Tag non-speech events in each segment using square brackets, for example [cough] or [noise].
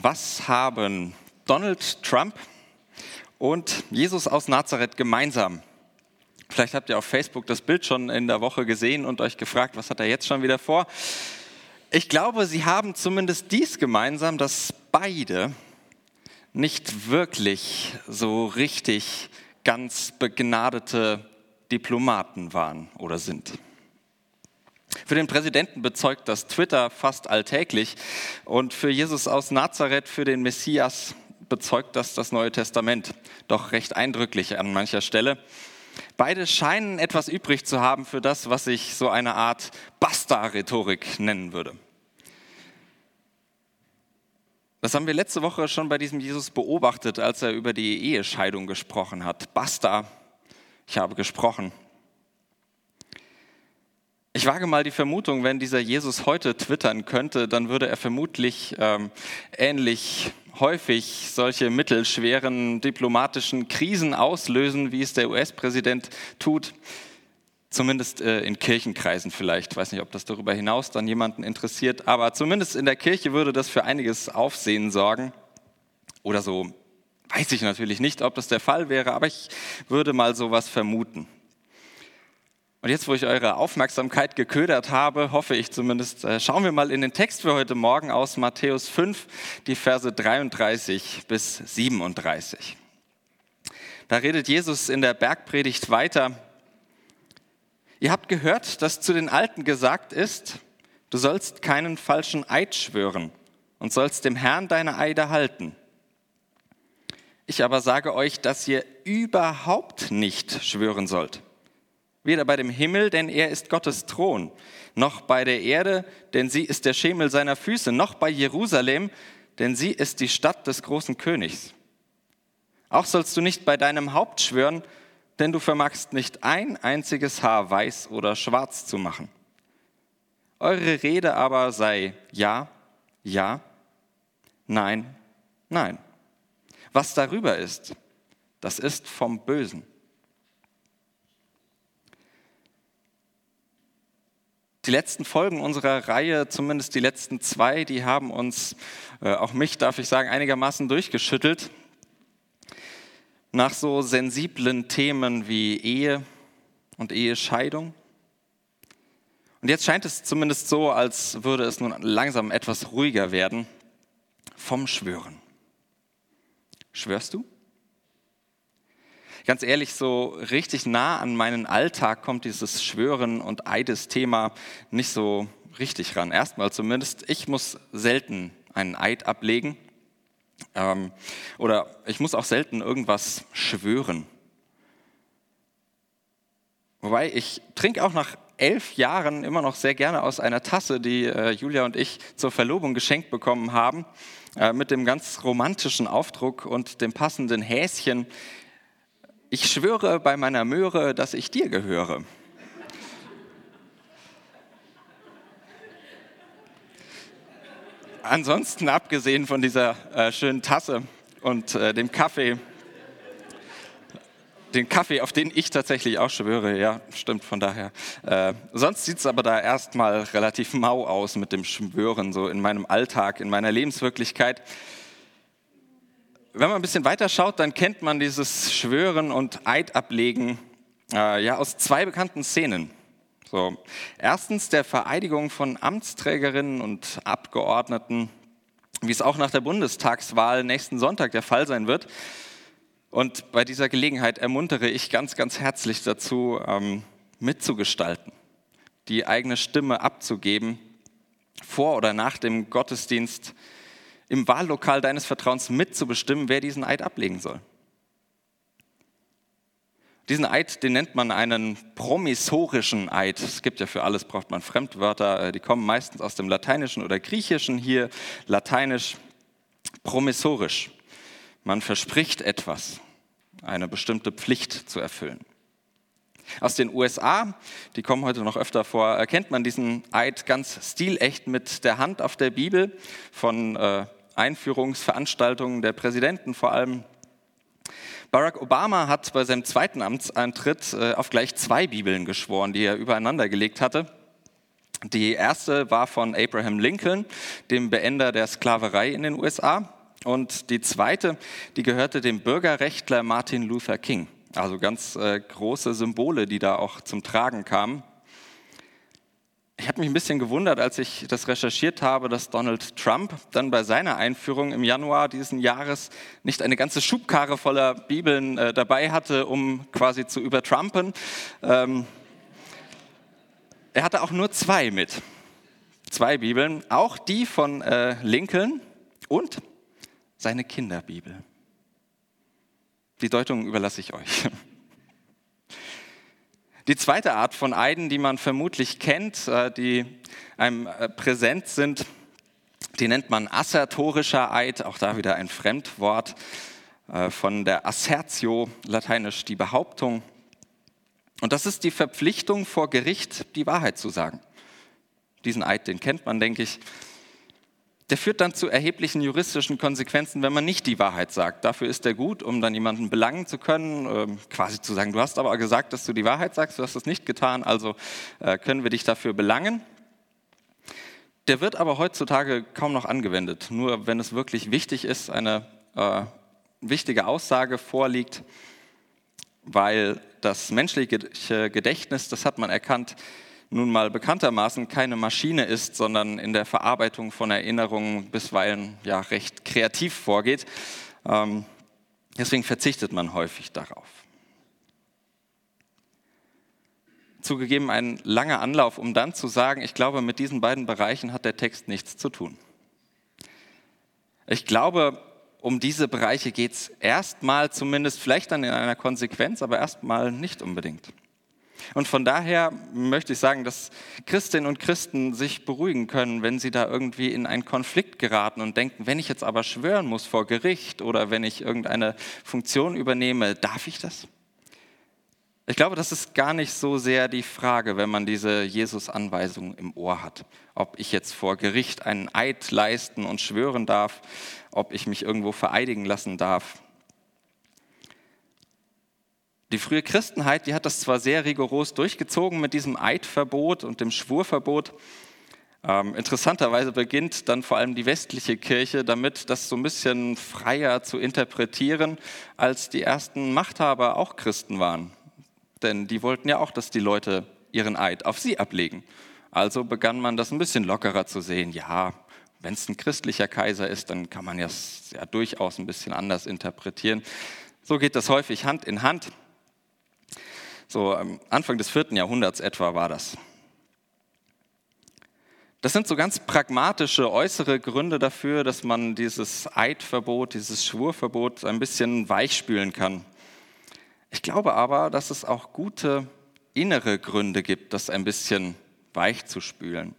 Was haben Donald Trump und Jesus aus Nazareth gemeinsam? Vielleicht habt ihr auf Facebook das Bild schon in der Woche gesehen und euch gefragt, was hat er jetzt schon wieder vor? Ich glaube, sie haben zumindest dies gemeinsam, dass beide nicht wirklich so richtig ganz begnadete Diplomaten waren oder sind. Für den Präsidenten bezeugt das Twitter fast alltäglich und für Jesus aus Nazareth, für den Messias, bezeugt das das Neue Testament doch recht eindrücklich an mancher Stelle. Beide scheinen etwas übrig zu haben für das, was ich so eine Art Basta-Rhetorik nennen würde. Das haben wir letzte Woche schon bei diesem Jesus beobachtet, als er über die Ehescheidung gesprochen hat. Basta, ich habe gesprochen. Ich wage mal die Vermutung, wenn dieser Jesus heute twittern könnte, dann würde er vermutlich ähm, ähnlich häufig solche mittelschweren diplomatischen Krisen auslösen, wie es der US-Präsident tut. Zumindest äh, in Kirchenkreisen vielleicht. Ich weiß nicht, ob das darüber hinaus dann jemanden interessiert, aber zumindest in der Kirche würde das für einiges Aufsehen sorgen. Oder so, weiß ich natürlich nicht, ob das der Fall wäre, aber ich würde mal sowas vermuten. Und jetzt, wo ich eure Aufmerksamkeit geködert habe, hoffe ich zumindest, äh, schauen wir mal in den Text für heute Morgen aus Matthäus 5, die Verse 33 bis 37. Da redet Jesus in der Bergpredigt weiter. Ihr habt gehört, dass zu den Alten gesagt ist, du sollst keinen falschen Eid schwören und sollst dem Herrn deine Eide halten. Ich aber sage euch, dass ihr überhaupt nicht schwören sollt weder bei dem Himmel, denn er ist Gottes Thron, noch bei der Erde, denn sie ist der Schemel seiner Füße, noch bei Jerusalem, denn sie ist die Stadt des großen Königs. Auch sollst du nicht bei deinem Haupt schwören, denn du vermagst nicht ein einziges Haar weiß oder schwarz zu machen. Eure Rede aber sei ja, ja, nein, nein. Was darüber ist, das ist vom Bösen. Die letzten Folgen unserer Reihe, zumindest die letzten zwei, die haben uns, äh, auch mich darf ich sagen, einigermaßen durchgeschüttelt. Nach so sensiblen Themen wie Ehe und Ehescheidung. Und jetzt scheint es zumindest so, als würde es nun langsam etwas ruhiger werden vom Schwören. Schwörst du? Ganz ehrlich, so richtig nah an meinen Alltag kommt dieses Schwören und Eidesthema nicht so richtig ran. Erstmal zumindest, ich muss selten einen Eid ablegen ähm, oder ich muss auch selten irgendwas schwören. Wobei ich trinke auch nach elf Jahren immer noch sehr gerne aus einer Tasse, die äh, Julia und ich zur Verlobung geschenkt bekommen haben, äh, mit dem ganz romantischen Aufdruck und dem passenden Häschen ich schwöre bei meiner Möhre, dass ich dir gehöre. Ansonsten, abgesehen von dieser äh, schönen Tasse und äh, dem Kaffee, den Kaffee, auf den ich tatsächlich auch schwöre, ja, stimmt von daher. Äh, sonst sieht es aber da erstmal relativ mau aus mit dem Schwören, so in meinem Alltag, in meiner Lebenswirklichkeit wenn man ein bisschen weiter schaut, dann kennt man dieses Schwören und Eid ablegen äh, ja, aus zwei bekannten Szenen. So, erstens der Vereidigung von Amtsträgerinnen und Abgeordneten, wie es auch nach der Bundestagswahl nächsten Sonntag der Fall sein wird. Und bei dieser Gelegenheit ermuntere ich ganz, ganz herzlich dazu, ähm, mitzugestalten, die eigene Stimme abzugeben, vor oder nach dem Gottesdienst im Wahllokal deines Vertrauens mitzubestimmen, wer diesen Eid ablegen soll. Diesen Eid, den nennt man einen promissorischen Eid. Es gibt ja für alles, braucht man Fremdwörter, äh, die kommen meistens aus dem Lateinischen oder Griechischen. Hier lateinisch promissorisch. Man verspricht etwas, eine bestimmte Pflicht zu erfüllen. Aus den USA, die kommen heute noch öfter vor, erkennt man diesen Eid ganz stilecht mit der Hand auf der Bibel von äh, Einführungsveranstaltungen der Präsidenten vor allem. Barack Obama hat bei seinem zweiten Amtsantritt äh, auf gleich zwei Bibeln geschworen, die er übereinander gelegt hatte. Die erste war von Abraham Lincoln, dem Beender der Sklaverei in den USA. Und die zweite, die gehörte dem Bürgerrechtler Martin Luther King. Also ganz äh, große Symbole, die da auch zum Tragen kamen. Ich habe mich ein bisschen gewundert, als ich das recherchiert habe, dass Donald Trump dann bei seiner Einführung im Januar diesen Jahres nicht eine ganze Schubkarre voller Bibeln äh, dabei hatte, um quasi zu übertrumpen. Ähm, er hatte auch nur zwei mit. Zwei Bibeln, auch die von äh, Lincoln und seine Kinderbibel. Die Deutung überlasse ich euch. [laughs] Die zweite Art von Eiden, die man vermutlich kennt, äh, die einem äh, präsent sind, die nennt man assertorischer Eid, auch da wieder ein Fremdwort äh, von der Assertio, lateinisch die Behauptung. Und das ist die Verpflichtung vor Gericht, die Wahrheit zu sagen. Diesen Eid, den kennt man, denke ich der führt dann zu erheblichen juristischen Konsequenzen, wenn man nicht die Wahrheit sagt. Dafür ist er gut, um dann jemanden belangen zu können, ähm, quasi zu sagen, du hast aber gesagt, dass du die Wahrheit sagst, du hast es nicht getan, also äh, können wir dich dafür belangen. Der wird aber heutzutage kaum noch angewendet. Nur wenn es wirklich wichtig ist, eine äh, wichtige Aussage vorliegt, weil das menschliche Gedächtnis, das hat man erkannt, nun mal bekanntermaßen keine Maschine ist, sondern in der Verarbeitung von Erinnerungen bisweilen ja recht kreativ vorgeht. Ähm, deswegen verzichtet man häufig darauf. Zugegeben ein langer Anlauf, um dann zu sagen, ich glaube, mit diesen beiden Bereichen hat der Text nichts zu tun. Ich glaube, um diese Bereiche geht es erstmal zumindest, vielleicht dann in einer Konsequenz, aber erstmal nicht unbedingt. Und von daher möchte ich sagen, dass Christinnen und Christen sich beruhigen können, wenn sie da irgendwie in einen Konflikt geraten und denken, wenn ich jetzt aber schwören muss vor Gericht oder wenn ich irgendeine Funktion übernehme, darf ich das? Ich glaube, das ist gar nicht so sehr die Frage, wenn man diese Jesus-Anweisung im Ohr hat. Ob ich jetzt vor Gericht einen Eid leisten und schwören darf, ob ich mich irgendwo vereidigen lassen darf. Die frühe Christenheit, die hat das zwar sehr rigoros durchgezogen mit diesem Eidverbot und dem Schwurverbot. Ähm, interessanterweise beginnt dann vor allem die westliche Kirche damit, das so ein bisschen freier zu interpretieren, als die ersten Machthaber auch Christen waren. Denn die wollten ja auch, dass die Leute ihren Eid auf sie ablegen. Also begann man das ein bisschen lockerer zu sehen. Ja, wenn es ein christlicher Kaiser ist, dann kann man es ja durchaus ein bisschen anders interpretieren. So geht das häufig Hand in Hand. So Anfang des vierten Jahrhunderts etwa war das. Das sind so ganz pragmatische äußere Gründe dafür, dass man dieses Eidverbot, dieses Schwurverbot ein bisschen weichspülen kann. Ich glaube aber, dass es auch gute innere Gründe gibt, das ein bisschen weich zu spülen.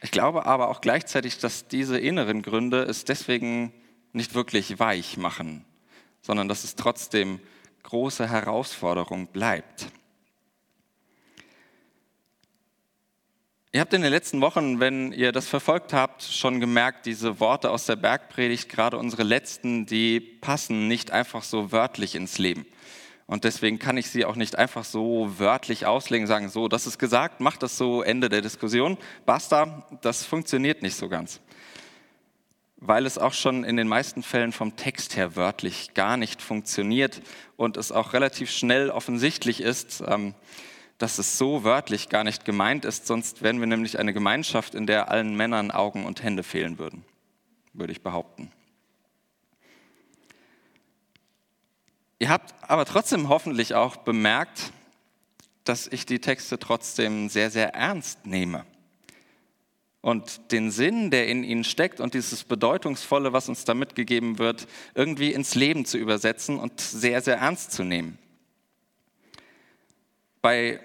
Ich glaube aber auch gleichzeitig, dass diese inneren Gründe es deswegen nicht wirklich weich machen, sondern dass es trotzdem große Herausforderung bleibt. Ihr habt in den letzten Wochen, wenn ihr das verfolgt habt, schon gemerkt, diese Worte aus der Bergpredigt, gerade unsere letzten, die passen nicht einfach so wörtlich ins Leben. Und deswegen kann ich sie auch nicht einfach so wörtlich auslegen, sagen, so, das ist gesagt, macht das so, Ende der Diskussion, basta, das funktioniert nicht so ganz weil es auch schon in den meisten Fällen vom Text her wörtlich gar nicht funktioniert und es auch relativ schnell offensichtlich ist, ähm, dass es so wörtlich gar nicht gemeint ist, sonst wären wir nämlich eine Gemeinschaft, in der allen Männern Augen und Hände fehlen würden, würde ich behaupten. Ihr habt aber trotzdem hoffentlich auch bemerkt, dass ich die Texte trotzdem sehr, sehr ernst nehme und den Sinn, der in ihnen steckt und dieses Bedeutungsvolle, was uns da mitgegeben wird, irgendwie ins Leben zu übersetzen und sehr, sehr ernst zu nehmen. Bei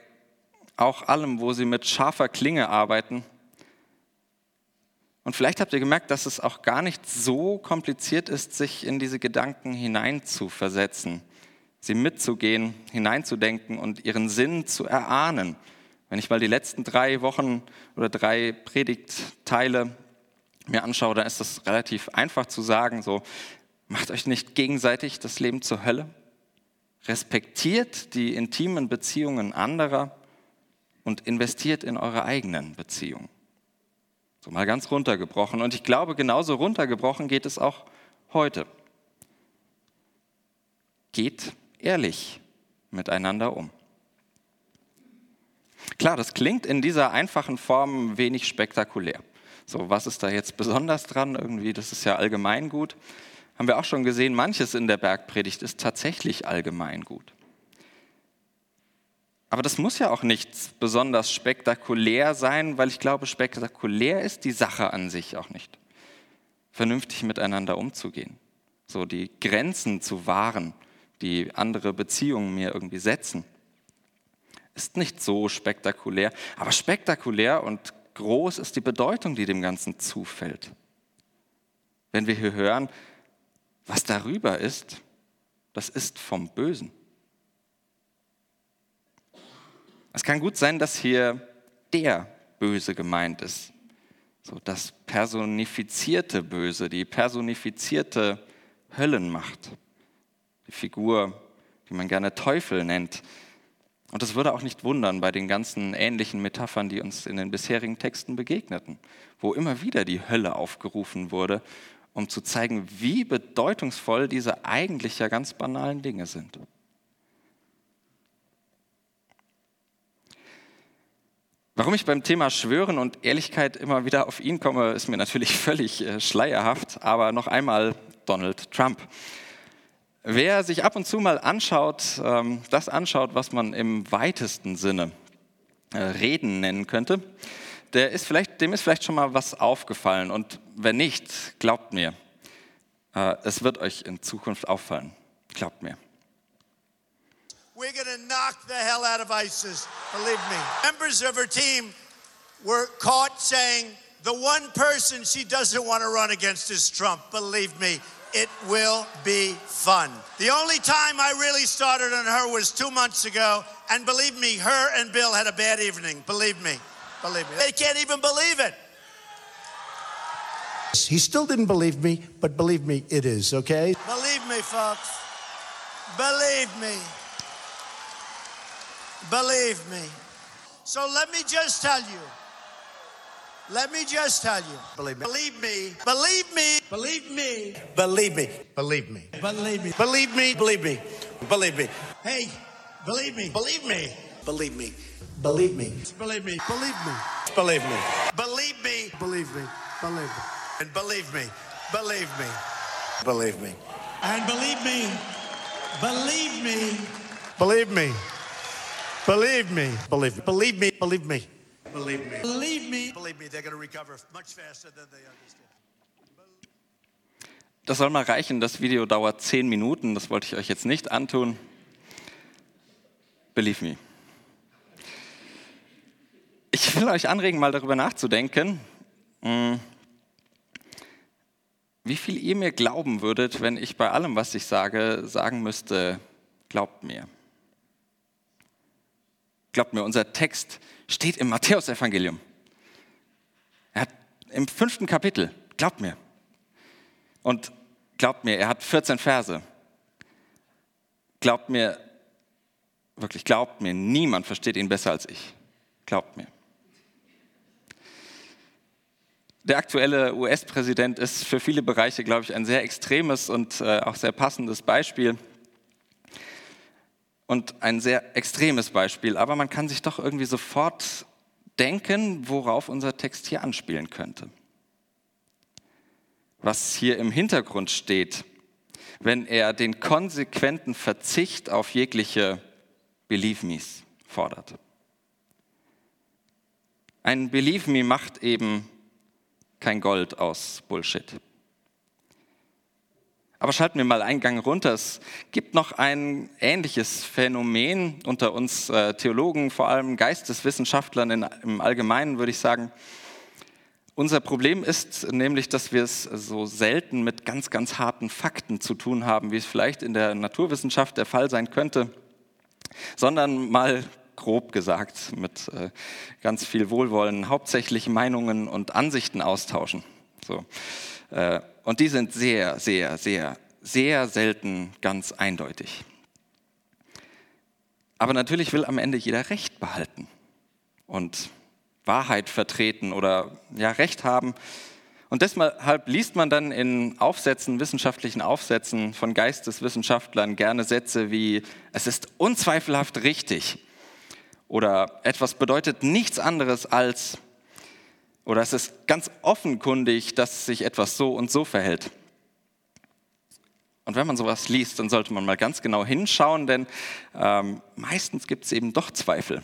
auch allem, wo sie mit scharfer Klinge arbeiten. Und vielleicht habt ihr gemerkt, dass es auch gar nicht so kompliziert ist, sich in diese Gedanken hineinzuversetzen, sie mitzugehen, hineinzudenken und ihren Sinn zu erahnen wenn ich mal die letzten drei Wochen oder drei Predigtteile mir anschaue, dann ist das relativ einfach zu sagen, so, macht euch nicht gegenseitig das Leben zur Hölle, respektiert die intimen Beziehungen anderer und investiert in eure eigenen Beziehungen. So mal ganz runtergebrochen. Und ich glaube, genauso runtergebrochen geht es auch heute. Geht ehrlich miteinander um. Klar, das klingt in dieser einfachen Form wenig spektakulär. So, was ist da jetzt besonders dran? Irgendwie, das ist ja allgemein gut. Haben wir auch schon gesehen, manches in der Bergpredigt ist tatsächlich allgemein gut. Aber das muss ja auch nichts besonders spektakulär sein, weil ich glaube, spektakulär ist die Sache an sich auch nicht. Vernünftig miteinander umzugehen, so die Grenzen zu wahren, die andere Beziehungen mir irgendwie setzen, ist nicht so spektakulär. Aber spektakulär und groß ist die Bedeutung, die dem Ganzen zufällt. Wenn wir hier hören, was darüber ist, das ist vom Bösen. Es kann gut sein, dass hier der Böse gemeint ist. So das personifizierte Böse, die personifizierte Höllenmacht. Die Figur, die man gerne Teufel nennt. Und das würde auch nicht wundern bei den ganzen ähnlichen Metaphern, die uns in den bisherigen Texten begegneten, wo immer wieder die Hölle aufgerufen wurde, um zu zeigen, wie bedeutungsvoll diese eigentlich ja ganz banalen Dinge sind. Warum ich beim Thema Schwören und Ehrlichkeit immer wieder auf ihn komme, ist mir natürlich [laughs] völlig äh, schleierhaft, aber noch einmal Donald Trump. Wer sich ab und zu mal anschaut, ähm, das anschaut, was man im weitesten Sinne äh, Reden nennen könnte, der ist vielleicht, dem ist vielleicht schon mal was aufgefallen. Und wenn nicht, glaubt mir, äh, es wird euch in Zukunft auffallen. Glaubt mir. We're going to knock the hell out of ISIS, believe me. Members of her team were caught saying the one person she doesn't want to run against is Trump. Believe me, it will be fun. The only time I really started on her was two months ago, and believe me, her and Bill had a bad evening. Believe me. Believe me. They can't even believe it. He still didn't believe me, but believe me, it is, okay? Believe me, folks. Believe me. Believe me. So let me just tell you. Let me just tell you. Believe me. Believe me. Believe me. Believe me. Believe me. Believe me. Believe me. Believe me. Believe me. Believe me. Hey, believe me. Believe me. Believe me. Believe me. Believe me. Believe me. Believe me. Believe me. Believe me. Believe me. And believe me. Believe me. Believe me. And believe me. Believe me. Believe me. Believe me. Believe me. Believe me. Believe me. Believe me. Believe me. Believe me. They're going to recover much faster than they understand. Das soll mal reichen. Das Video dauert zehn Minuten. Das wollte ich euch jetzt nicht antun. Believe me. Ich will euch anregen, mal darüber nachzudenken, hm, wie viel ihr mir glauben würdet, wenn ich bei allem, was ich sage, sagen müsste, glaubt mir. Glaubt mir, unser Text steht im Matthäusevangelium. Im fünften Kapitel, glaubt mir. Und glaubt mir, er hat 14 Verse. Glaubt mir, wirklich glaubt mir, niemand versteht ihn besser als ich. Glaubt mir. Der aktuelle US-Präsident ist für viele Bereiche, glaube ich, ein sehr extremes und äh, auch sehr passendes Beispiel und ein sehr extremes Beispiel. Aber man kann sich doch irgendwie sofort denken, worauf unser Text hier anspielen könnte. Was hier im Hintergrund steht, wenn er den konsequenten Verzicht auf jegliche Believe Me's fordert. Ein Believe Me macht eben kein Gold aus Bullshit. Aber schalten wir mal einen Gang runter. Es gibt noch ein ähnliches Phänomen unter uns äh, Theologen, vor allem Geisteswissenschaftlern im Allgemeinen, würde ich sagen. Unser Problem ist nämlich, dass wir es so selten mit ganz, ganz harten Fakten zu tun haben, wie es vielleicht in der Naturwissenschaft der Fall sein könnte, sondern mal grob gesagt, mit äh, ganz viel Wohlwollen, hauptsächlich Meinungen und Ansichten austauschen. So. Äh, und die sind sehr, sehr, sehr, sehr selten ganz eindeutig. Aber natürlich will am Ende jeder Recht behalten. und Wahrheit vertreten oder ja, Recht haben. Und deshalb liest man dann in Aufsätzen, wissenschaftlichen Aufsätzen von Geisteswissenschaftlern gerne Sätze wie, es ist unzweifelhaft richtig oder etwas bedeutet nichts anderes als, oder es ist ganz offenkundig, dass sich etwas so und so verhält. Und wenn man sowas liest, dann sollte man mal ganz genau hinschauen, denn ähm, meistens gibt es eben doch Zweifel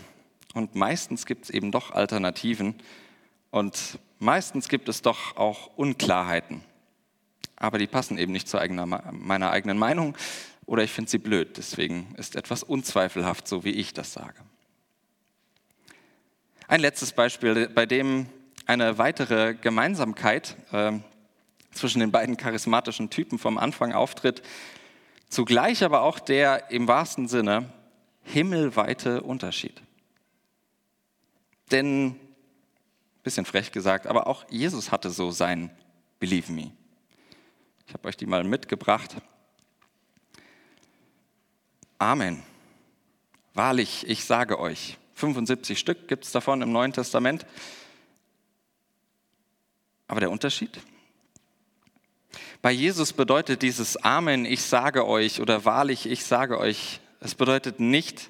und meistens gibt es eben doch Alternativen. Und meistens gibt es doch auch Unklarheiten. Aber die passen eben nicht zu eigener, meiner eigenen Meinung oder ich finde sie blöd. Deswegen ist etwas unzweifelhaft, so wie ich das sage. Ein letztes Beispiel, bei dem eine weitere Gemeinsamkeit äh, zwischen den beiden charismatischen Typen vom Anfang auftritt, zugleich aber auch der im wahrsten Sinne himmelweite Unterschied. Denn Bisschen frech gesagt, aber auch Jesus hatte so sein Believe Me. Ich habe euch die mal mitgebracht. Amen. Wahrlich, ich sage euch. 75 Stück gibt es davon im Neuen Testament. Aber der Unterschied? Bei Jesus bedeutet dieses Amen, ich sage euch oder wahrlich, ich sage euch, es bedeutet nicht,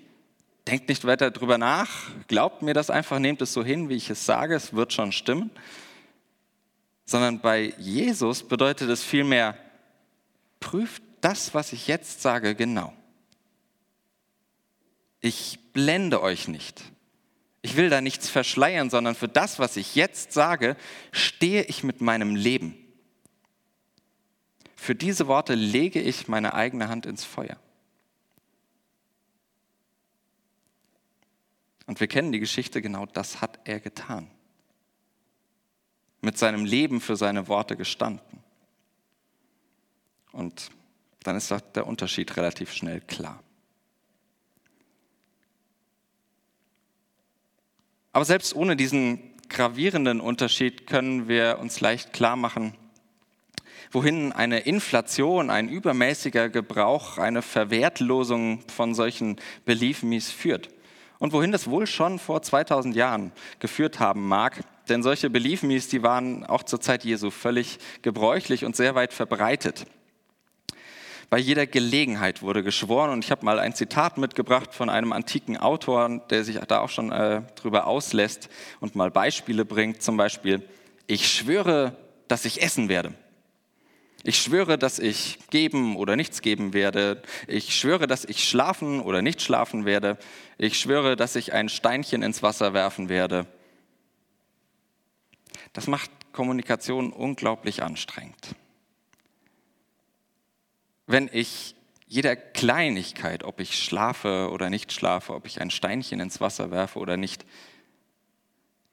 denkt nicht weiter drüber nach, glaubt mir das einfach, nehmt es so hin, wie ich es sage, es wird schon stimmen. Sondern bei Jesus bedeutet es vielmehr, prüft das, was ich jetzt sage, genau. Ich blende euch nicht. Ich will da nichts verschleiern, sondern für das, was ich jetzt sage, stehe ich mit meinem Leben. Für diese Worte lege ich meine eigene Hand ins Feuer. Und wir kennen die Geschichte, genau das hat er getan. Mit seinem Leben für seine Worte gestanden. Und dann ist der Unterschied relativ schnell klar. Aber selbst ohne diesen gravierenden Unterschied können wir uns leicht klar machen, wohin eine Inflation, ein übermäßiger Gebrauch, eine Verwertlosung von solchen Belief Me's führt und wohin das wohl schon vor 2000 Jahren geführt haben mag. Denn solche Belief Me's, die waren auch zur Zeit Jesu völlig gebräuchlich und sehr weit verbreitet. Bei jeder Gelegenheit wurde geschworen und ich habe mal ein Zitat mitgebracht von einem antiken Autor, der sich da auch schon äh, drüber auslässt und mal Beispiele bringt. Zum Beispiel, ich schwöre, dass ich essen werde. Ich schwöre, dass ich geben oder nichts geben werde. Ich schwöre, dass ich schlafen oder nicht schlafen werde. Ich schwöre, dass ich ein Steinchen ins Wasser werfen werde. Das macht Kommunikation unglaublich anstrengend. Wenn ich jeder Kleinigkeit, ob ich schlafe oder nicht schlafe, ob ich ein Steinchen ins Wasser werfe oder nicht,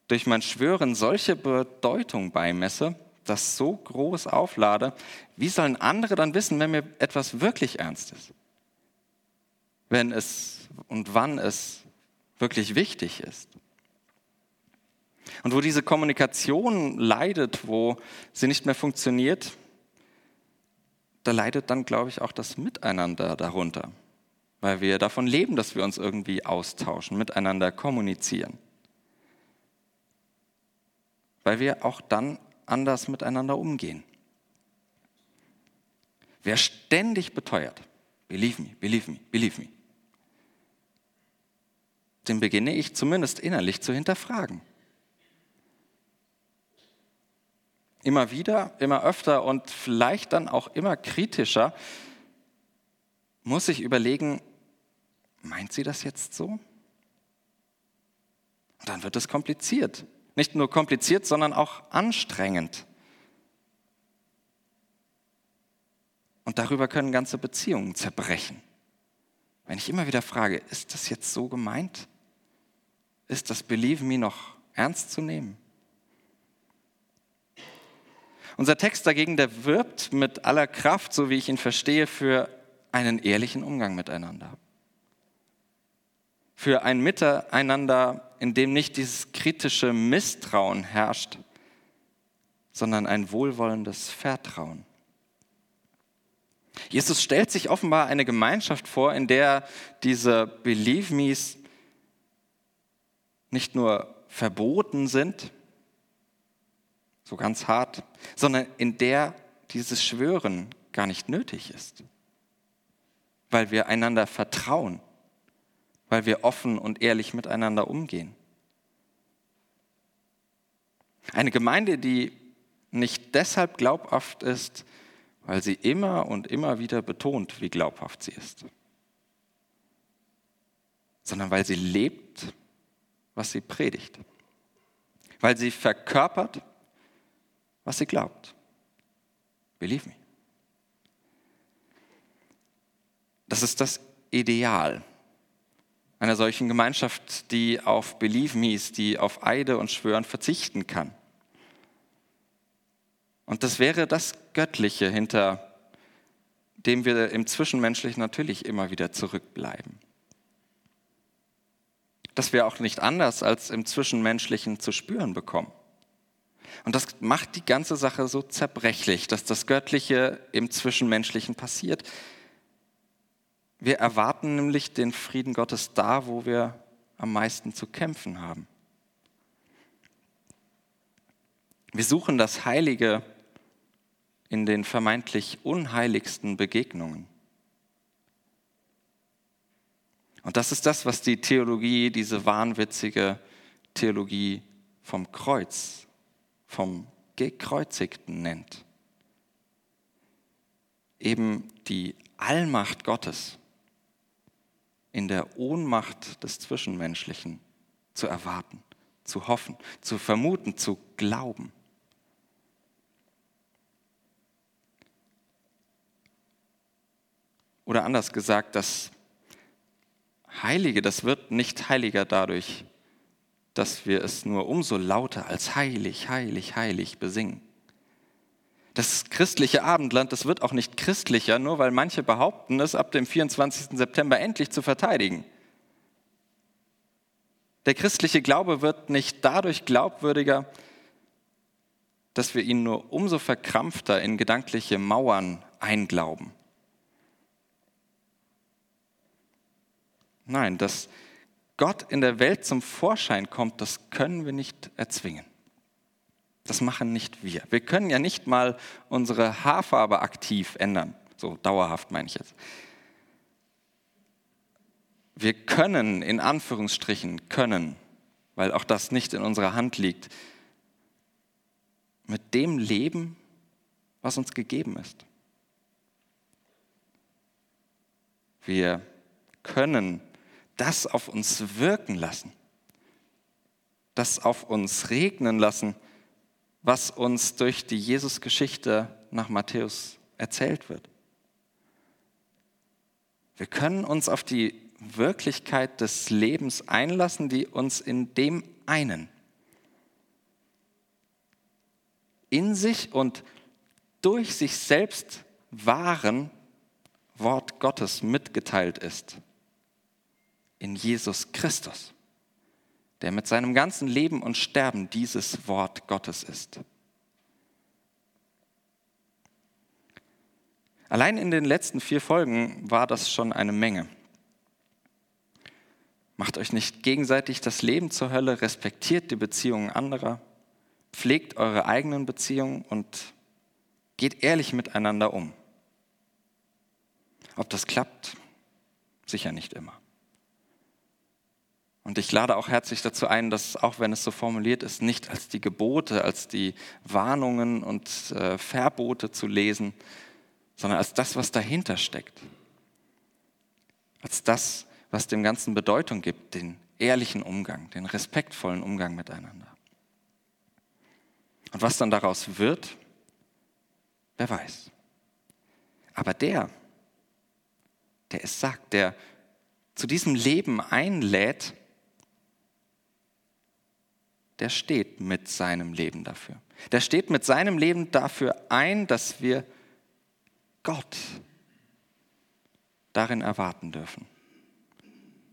durch mein Schwören solche Bedeutung beimesse, das so groß auflade, wie sollen andere dann wissen, wenn mir etwas wirklich ernst ist? Wenn es und wann es wirklich wichtig ist? Und wo diese Kommunikation leidet, wo sie nicht mehr funktioniert, da leidet dann, glaube ich, auch das Miteinander darunter, weil wir davon leben, dass wir uns irgendwie austauschen, miteinander kommunizieren. Weil wir auch dann anders miteinander umgehen. Wer ständig beteuert, believe me, believe me, believe me, den beginne ich zumindest innerlich zu hinterfragen. Immer wieder, immer öfter und vielleicht dann auch immer kritischer muss ich überlegen, meint sie das jetzt so? Und dann wird es kompliziert. Nicht nur kompliziert, sondern auch anstrengend. Und darüber können ganze Beziehungen zerbrechen. Wenn ich immer wieder frage, ist das jetzt so gemeint? Ist das Believe Me noch ernst zu nehmen? Unser Text dagegen, der wirbt mit aller Kraft, so wie ich ihn verstehe, für einen ehrlichen Umgang miteinander für ein Miteinander, in dem nicht dieses kritische Misstrauen herrscht, sondern ein wohlwollendes Vertrauen. Jesus stellt sich offenbar eine Gemeinschaft vor, in der diese Believe Me's nicht nur verboten sind, so ganz hart, sondern in der dieses Schwören gar nicht nötig ist, weil wir einander vertrauen, weil wir offen und ehrlich miteinander umgehen. Eine Gemeinde, die nicht deshalb glaubhaft ist, weil sie immer und immer wieder betont, wie glaubhaft sie ist, sondern weil sie lebt, was sie predigt, weil sie verkörpert, was sie glaubt. Believe me. Das ist das Ideal einer solchen Gemeinschaft, die auf Believe Me's, die auf Eide und Schwören verzichten kann. Und das wäre das Göttliche, hinter dem wir im Zwischenmenschlichen natürlich immer wieder zurückbleiben. Das wir auch nicht anders als im Zwischenmenschlichen zu spüren bekommen. Und das macht die ganze Sache so zerbrechlich, dass das Göttliche im Zwischenmenschlichen passiert. Wir erwarten nämlich den Frieden Gottes da, wo wir am meisten zu kämpfen haben. Wir suchen das Heilige in den vermeintlich unheiligsten Begegnungen. Und das ist das, was die Theologie, diese wahnwitzige Theologie vom Kreuz vom Gekreuzigten nennt. Eben die Allmacht Gottes in der Ohnmacht des Zwischenmenschlichen zu erwarten, zu hoffen, zu vermuten, zu glauben. Oder anders gesagt, das Heilige, das wird nicht heiliger dadurch, dass wir es nur umso lauter als heilig, heilig, heilig besingen. Das christliche Abendland, das wird auch nicht christlicher, nur weil manche behaupten, es ab dem 24. September endlich zu verteidigen. Der christliche Glaube wird nicht dadurch glaubwürdiger, dass wir ihn nur umso verkrampfter in gedankliche Mauern einglauben. Nein, das Gott in der Welt zum Vorschein kommt, das können wir nicht erzwingen. Das machen nicht wir. Wir können ja nicht mal unsere Haarfarbe aktiv ändern. So dauerhaft meine ich jetzt. Wir können in Anführungsstrichen können, weil auch das nicht in unserer Hand liegt, mit dem leben, was uns gegeben ist. Wir können das auf uns wirken lassen, das auf uns regnen lassen, was uns durch die Jesus-Geschichte nach Matthäus erzählt wird. Wir können uns auf die Wirklichkeit des Lebens einlassen, die uns in dem einen, in sich und durch sich selbst wahren Wort Gottes mitgeteilt ist in Jesus Christus, der mit seinem ganzen Leben und Sterben dieses Wort Gottes ist. Allein in den letzten vier Folgen war das schon eine Menge. Macht euch nicht gegenseitig das Leben zur Hölle, respektiert die Beziehungen anderer, pflegt eure eigenen Beziehungen und geht ehrlich miteinander um. Ob das klappt? Sicher nicht immer. Und ich lade auch herzlich dazu ein, dass auch wenn es so formuliert ist, nicht als die Gebote, als die Warnungen und äh, Verbote zu lesen, sondern als das, was dahinter steckt. Als das, was dem Ganzen Bedeutung gibt, den ehrlichen Umgang, den respektvollen Umgang miteinander. Und was dann daraus wird, wer weiß. Aber der, der es sagt, der zu diesem Leben einlädt, der steht mit seinem Leben dafür. Der steht mit seinem Leben dafür ein, dass wir Gott darin erwarten dürfen.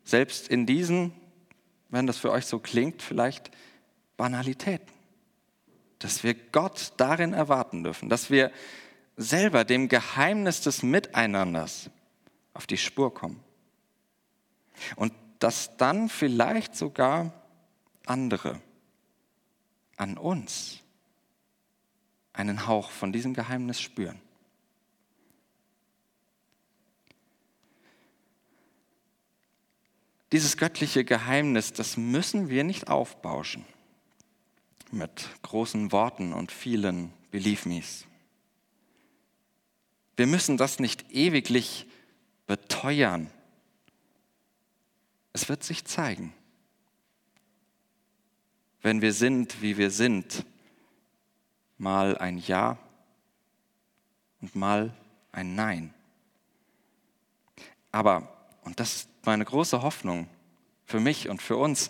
Selbst in diesen, wenn das für euch so klingt, vielleicht Banalitäten. Dass wir Gott darin erwarten dürfen, dass wir selber dem Geheimnis des Miteinanders auf die Spur kommen. Und dass dann vielleicht sogar andere an uns einen Hauch von diesem Geheimnis spüren. Dieses göttliche Geheimnis, das müssen wir nicht aufbauschen mit großen Worten und vielen Believe me's. Wir müssen das nicht ewiglich beteuern. Es wird sich zeigen. Wenn wir sind, wie wir sind, mal ein Ja und mal ein Nein. Aber, und das ist meine große Hoffnung für mich und für uns,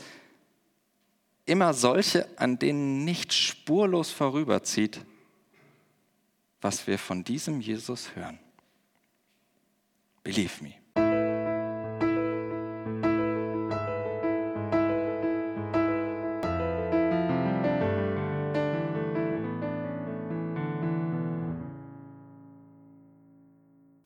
immer solche, an denen nicht spurlos vorüberzieht, was wir von diesem Jesus hören. Believe me.